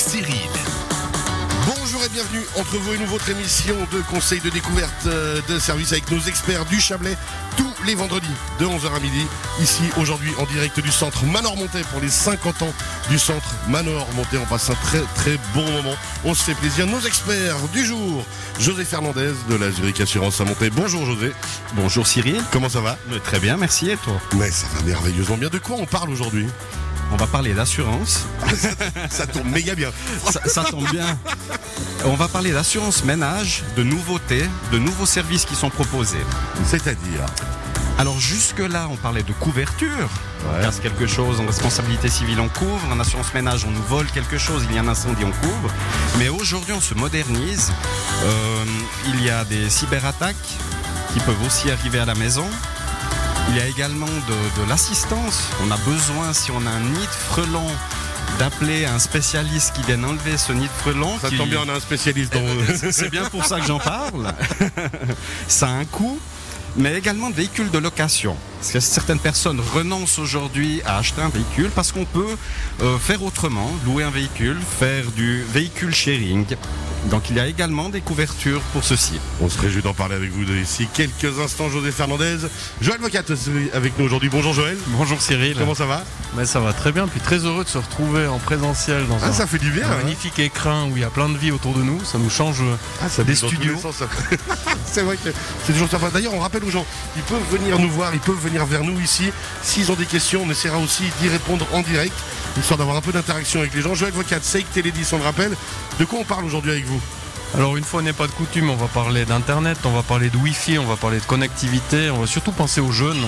Cyril. Bonjour et bienvenue entre vous et nous votre émission de conseil de découverte euh, de service avec nos experts du Chablais tous les vendredis de 11h à midi. Ici aujourd'hui en direct du centre Manor Montais pour les 50 ans du centre Manor Montais. On passe un très très bon moment. On se fait plaisir. Nos experts du jour, José Fernandez de la Zurich Assurance à Montais. Bonjour José. Bonjour Cyril. Comment ça va? Euh, Très bien, merci et toi? Mais ça va merveilleusement bien. De quoi on parle aujourd'hui? On va parler d'assurance. Ça tourne méga bien. Ça, ça tombe bien. On va parler d'assurance ménage, de nouveautés, de nouveaux services qui sont proposés. C'est-à-dire? Alors jusque-là, on parlait de couverture. On casse quelque chose en responsabilité civile, on couvre. En assurance ménage, on nous vole quelque chose, il y a un incendie, on couvre. Mais aujourd'hui, on se modernise. Euh, il y a des cyberattaques qui peuvent aussi arriver à la maison. Il y a également de, de l'assistance. On a besoin, si on a un nid de frelon, d'appeler un spécialiste qui vienne enlever ce nid de frelon. Ça qui- tombe bien, on a un spécialiste dans c'est bien pour ça que j'en parle. ça a un coût, mais également de véhicules de location. Parce que certaines personnes renoncent aujourd'hui à acheter un véhicule parce qu'on peut euh, faire autrement, louer un véhicule, faire du véhicule sharing. Donc il y a également des couvertures pour ceci. On se réjouit d'en parler avec vous d'ici quelques instants. José Fernandez, Joël Vocat est avec nous aujourd'hui. Bonjour Joël. Bonjour Cyril. Comment ça va? Mais ça va très bien, puis très heureux de se retrouver en présentiel dans Ah, un, ça fait du bien. un hein magnifique écrin où il y a plein de vie autour de nous. Ça nous change. Ah, ça des studios. c'est vrai que c'est toujours sympa. D'ailleurs, on rappelle aux gens, ils peuvent venir nous voir, ils peuvent venir vers nous ici. S'ils ont des questions, on essaiera aussi d'y répondre en direct, histoire d'avoir un peu d'interaction avec les gens. Joël Vocat, Seik Télé 10, on le rappelle. De quoi on parle aujourd'hui avec vous? Alors une fois n'est pas de coutume, on va parler d'internet, on va parler de Wi-Fi, on va parler de connectivité, on va surtout penser aux jeunes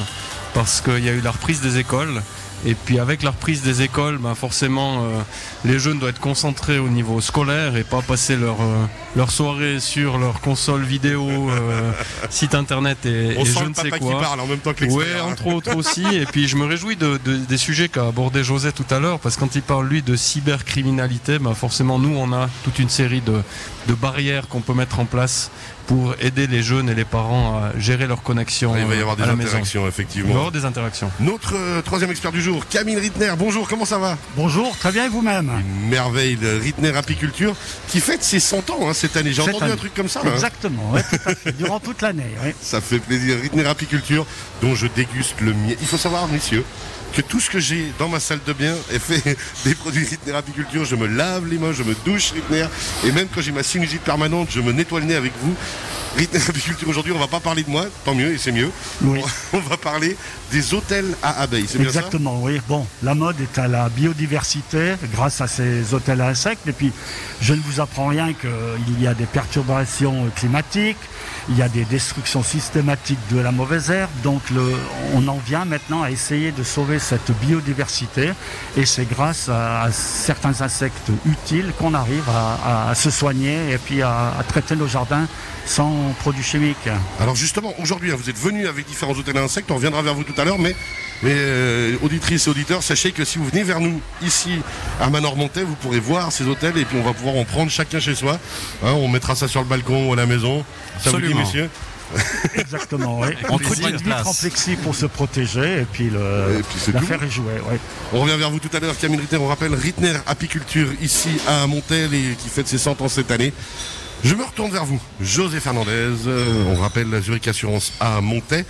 parce qu'il y a eu la reprise des écoles. Et puis avec la reprise des écoles, ben forcément, euh, les jeunes doivent être concentrés au niveau scolaire et pas passer leur, euh, leur soirée sur leur console vidéo, euh, site internet et, On et sent je le ne sais papa quoi. qui parle en même temps que Ouais, l'extérieur. entre autres aussi. Et puis je me réjouis de, de- des sujets qu'a abordé José tout à l'heure, parce que quand il parle lui de cybercriminalité, bah forcément nous on a toute une série de, de barrières qu'on peut mettre en place pour aider les jeunes et les parents à gérer leur connexion Il va y euh, avoir des la maison. interactions, Il va y effectivement. avoir des interactions. Notre euh, troisième expert du jour, Camille Rittner. Bonjour, comment ça va? Bonjour, très bien et vous-même? Une merveille de Rittner Apiculture qui fête ses 100 ans hein, cette année. J'ai entendu année. un truc comme ça. hein. Exactement, ouais, tout à fait, durant toute l'année. Ça fait plaisir. Rittner Apiculture, dont je déguste le miel. Il faut savoir, messieurs, que tout ce que j'ai dans ma salle de bain est fait des produits Rittner Apiculture. Je me lave les mains, je me douche Rittner. Et même quand j'ai ma sinusite permanente, je me nettoie le nez avec vous. Rittner Apiculture, aujourd'hui, on va pas parler de moi, tant mieux, et c'est mieux. Oui. On va parler des hôtels à abeilles. C'est bien ça? Exactement, oui. Bon, la mode est à la biodiversité grâce à ces hôtels à insectes. Et puis, je ne vous apprends rien qu'il y a des perturbations climatiques, il y a des destructions systématiques de la mauvaise herbe. Donc, le, on en vient maintenant à essayer de sauver cette biodiversité. Et c'est grâce à, à certains insectes utiles qu'on arrive à, à- à se soigner et puis à, à traiter nos jardins sans produits chimiques. Alors justement, aujourd'hui, hein, vous êtes venus avec différents hôtels à insectes, on reviendra vers vous tout à l'heure, mais, mais euh, auditrices et auditeurs, sachez que si vous venez vers nous ici à Manor-Montais, vous pourrez voir ces hôtels et puis on va pouvoir en prendre chacun chez soi. Hein, on mettra ça sur le balcon ou à la maison. Ça vous dit, Absolument. messieurs Exactement, oui. On trouve une vitre en plexi pour se protéger et puis l'affaire est jouée. ouais. On revient vers vous tout à l'heure, Camille Ritter, on rappelle Rittner Apiculture ici à Montel et qui fête ses 100 ans cette année. Je me retourne vers vous, José Fernandez, euh, on rappelle la Zurich Assurance à Montet.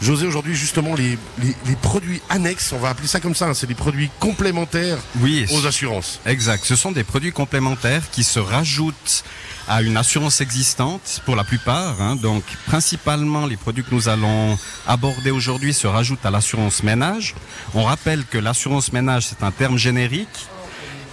José, aujourd'hui justement les, les- les produits annexes, on va appeler ça comme ça, hein, c'est des produits complémentaires Oui, aux assurances. Exact. Ce sont des produits complémentaires qui se rajoutent à une assurance existante pour la plupart. hein. Donc, principalement, les produits que nous allons aborder aujourd'hui se rajoutent à l'assurance ménage. On rappelle que l'assurance ménage, c'est un terme générique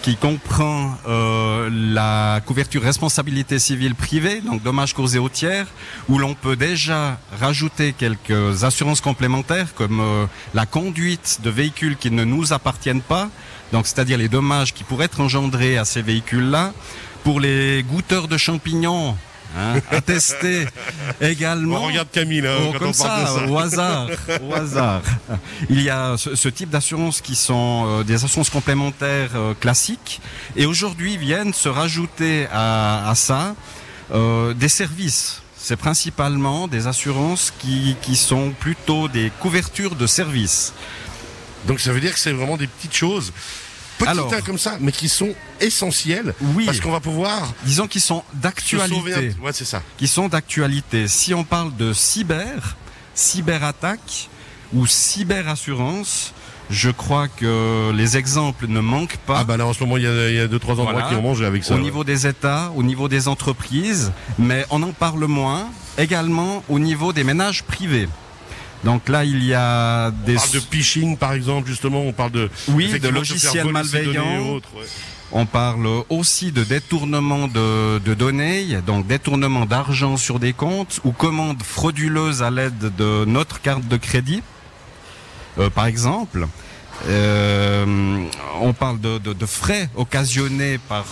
qui comprend euh, la couverture responsabilité civile privée, donc dommages causés aux tiers, où l'on peut déjà rajouter quelques assurances complémentaires comme euh, la conduite de véhicules qui ne nous appartiennent pas, donc c'est-à-dire les dommages qui pourraient être engendrés à ces véhicules-là. Pour les goûteurs de champignons, hein, attestés également. On regarde Camille, hein, Oh, quand comme on ça, ça. au hasard, au hasard. Il y a ce, ce type d'assurances qui sont euh, des assurances complémentaires euh, classiques, et aujourd'hui viennent se rajouter à, à ça euh, des services. C'est principalement des assurances qui, qui sont plutôt des couvertures de services. Donc ça veut dire que c'est vraiment des petites choses. Alors- comme ça, mais qui sont essentiels. Oui. Parce qu'on va pouvoir Disons qu'ils sont d'actualité. Ouais, c'est ça. qui sont d'actualité. Si on parle de cyber, cyberattaque ou cyberassurance, je crois que les exemples ne manquent pas. Ah bah là en ce moment il y a, il y a deux trois endroits Voilà. qui ont mangé avec ça. au ouais. niveau des États, au niveau des entreprises, mais on en parle moins également au niveau des ménages privés. Donc là, il y a des On parle de phishing par exemple justement, on parle de Oui, de logiciels malveillants. On parle aussi de détournement de, de données, donc détournement d'argent sur des comptes ou commandes frauduleuses à l'aide de notre carte de crédit, euh, par exemple. Euh, on parle de, de- de frais occasionnés par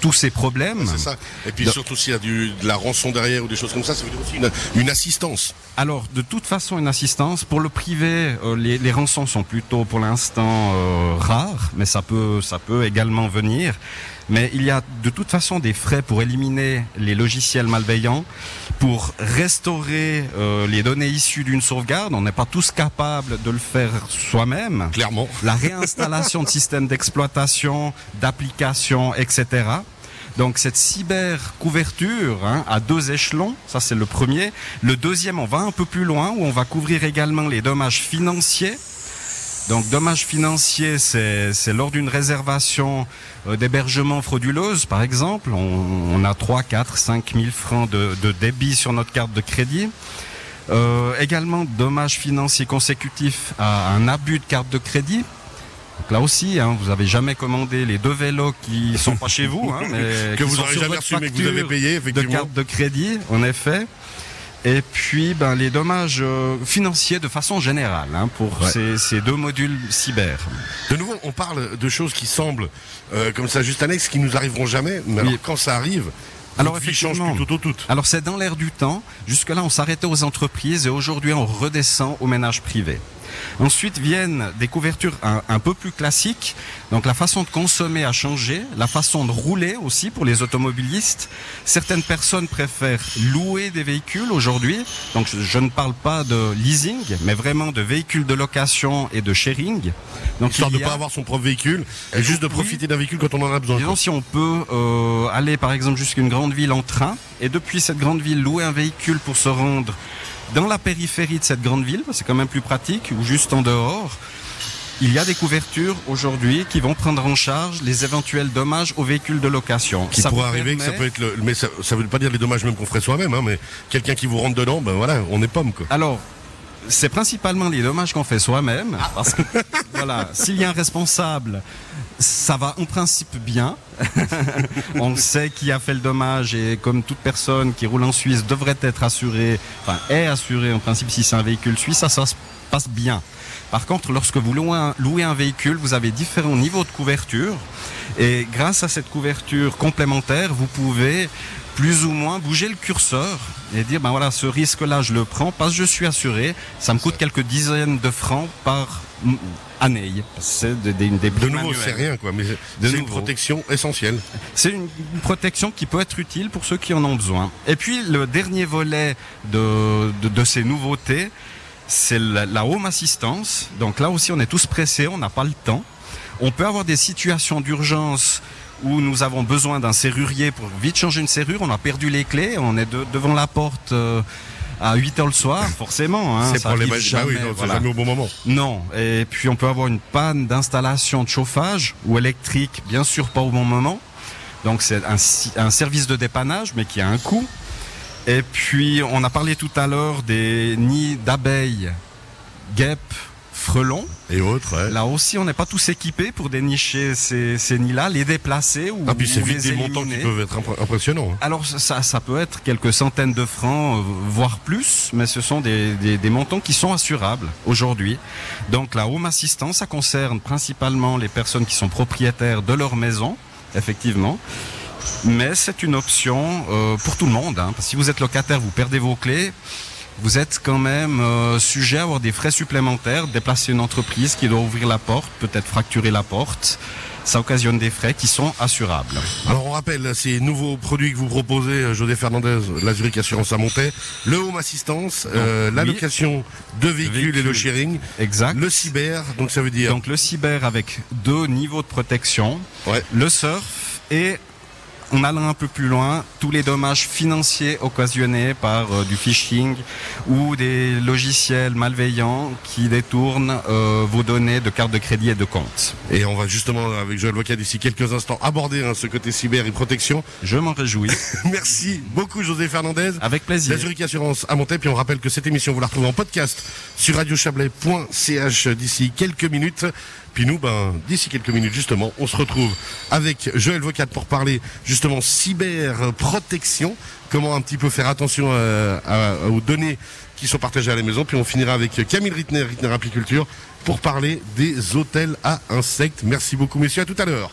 tous ces problèmes. C'est ça. Et puis surtout s'il y a du, de la rançon derrière ou des choses comme ça, ça veut dire aussi une, une assistance. Alors, de toute façon, une assistance. Pour le privé, euh, les, les rançons sont plutôt, pour l'instant, euh, rares, mais ça peut, ça peut également venir. Mais il y a de toute façon des frais pour éliminer les logiciels malveillants, pour restaurer euh, les données issues d'une sauvegarde. On n'est pas tous capables de le faire soi-même. Clairement. La réinstallation de systèmes d'exploitation, d'applications, etc. Donc cette cyber couverture hein, à deux échelons, ça c'est le premier. Le deuxième, on va un peu plus loin où on va couvrir également les dommages financiers. Donc dommages financiers, c'est c'est lors d'une réservation euh, d'hébergement frauduleuse, par exemple. On, on a 3, 4, 5 000 francs de, de débit sur notre carte de crédit. Euh, également dommages financiers consécutifs à un abus de carte de crédit. Donc là aussi, hein, vous avez jamais commandé les deux vélos qui sont pas chez vous, hein, mais Que vous n'aurez jamais reçu mais que vous avez payé de effectivement. carte de crédit, en effet. Et puis, ben, les dommages euh, financiers de façon générale hein, pour Ouais. ces, ces deux modules cyber. De nouveau, on parle de choses qui semblent euh, comme ça juste annexes, qui nous arriveront jamais, mais Oui. alors, quand ça arrive, Alors, votre vie change effectivement. du tout au tout. Alors c'est dans l'air du temps. Jusque-là, on s'arrêtait aux entreprises et aujourd'hui, on redescend aux ménages privés. Ensuite viennent des couvertures un, un peu plus classiques. Donc la façon de consommer a changé, la façon de rouler aussi pour les automobilistes. Certaines personnes préfèrent louer des véhicules aujourd'hui. Donc je, je ne parle pas de leasing, mais vraiment de véhicules de location et de sharing. Donc Histoire de ne a- pas avoir son propre véhicule, et juste de profiter d'un véhicule quand on en a besoin. Disons si on peut euh, aller par exemple jusqu'à une grande ville en train et depuis cette grande ville louer un véhicule pour se rendre dans la périphérie de cette grande ville, c'est quand même plus pratique, ou juste en dehors. Il y a des couvertures aujourd'hui qui vont prendre en charge les éventuels dommages aux véhicules de location. Qui Ça pourrait arriver, que ça peut être le, mais ça, ça veut pas dire les dommages même qu'on ferait soi-même, hein, mais quelqu'un qui vous rentre dedans, ben voilà, on est pomme quoi. Alors, c'est principalement les dommages qu'on fait soi-même, parce que voilà, s'il y a un responsable, ça va en principe bien. On sait qui a fait le dommage et comme toute personne qui roule en Suisse devrait être assurée, enfin est assurée en principe si c'est un véhicule suisse, ça, ça se passe bien. Par contre, lorsque vous louez un, louez un véhicule, vous avez différents niveaux de couverture et grâce à cette couverture complémentaire, vous pouvez plus ou moins bouger le curseur et dire ben voilà ce risque là je le prends parce que je suis assuré ça me coûte quelques dizaines de francs par année c'est des, des, des De nouveau, c'est rien quoi, mais c'est une protection essentielle. C'est une une protection qui peut être utile pour ceux qui en ont besoin. Et puis le dernier volet de, de, de ces nouveautés, c'est la, la home assistance. Donc là aussi, on est tous pressés, on n'a pas le temps. On peut avoir des situations d'urgence où nous avons besoin d'un serrurier pour vite changer une serrure. On a perdu les clés, on est de- devant la porte. euh, à 8 heures le soir, forcément. Hein, c'est pour les. Bah oui, jamais, non, voilà. jamais au bon moment. Non, et puis on peut avoir une panne d'installation de chauffage ou électrique, bien sûr pas au bon moment. Donc c'est un service de dépannage, mais qui a un coût. Et puis on a parlé tout à l'heure des nids d'abeilles, guêpes, frelons. Et autres, ouais. Là aussi, on n'est pas tous équipés pour dénicher ces, ces nids-là, les déplacer ou, Ah, puis c'est vite des montants qui peuvent être impr- impressionnants. hein. Alors ça, ça peut être quelques centaines de francs, euh, voire plus, mais ce sont des, des, des montants qui sont assurables aujourd'hui. Donc la home assistance, ça concerne principalement les personnes qui sont propriétaires de leur maison, effectivement. Mais c'est une option euh, pour tout le monde. Hein, parce que si vous êtes locataire, vous perdez vos clés. Vous êtes quand même euh, sujet à avoir des frais supplémentaires, déplacer une entreprise qui doit ouvrir la porte, peut-être fracturer la porte. ça occasionne des frais qui sont assurables. Alors on rappelle ces nouveaux produits que vous proposez, euh, José Fernandez, la Zurich Assurance à Montaix, le Home Assistance, euh, la oui. location de véhicules et le sharing, Exact. le cyber, donc ça veut dire Donc le cyber avec deux niveaux de protection, Ouais. le surf et en allant un peu plus loin, tous les dommages financiers occasionnés par euh, du phishing ou des logiciels malveillants qui détournent euh, vos données de carte de crédit et de compte. Et on va justement, avec Joël Vocat d'ici quelques instants, aborder hein, ce côté cyber et protection. Je m'en réjouis. Merci beaucoup José Fernandez. Avec plaisir. La Zurich Assurance à Montaix. Puis on rappelle que cette émission, vous la retrouvez en podcast sur radiochablais.ch d'ici quelques minutes. Puis nous, ben, d'ici quelques minutes, justement, on se retrouve avec Joël Vocat pour parler, justement, cyberprotection. Comment un petit peu faire attention euh, aux données qui sont partagées à la maison. Puis on finira avec Camille Rittner, Rittner Apiculture, pour parler des hôtels à insectes. Merci beaucoup, messieurs. À tout à l'heure.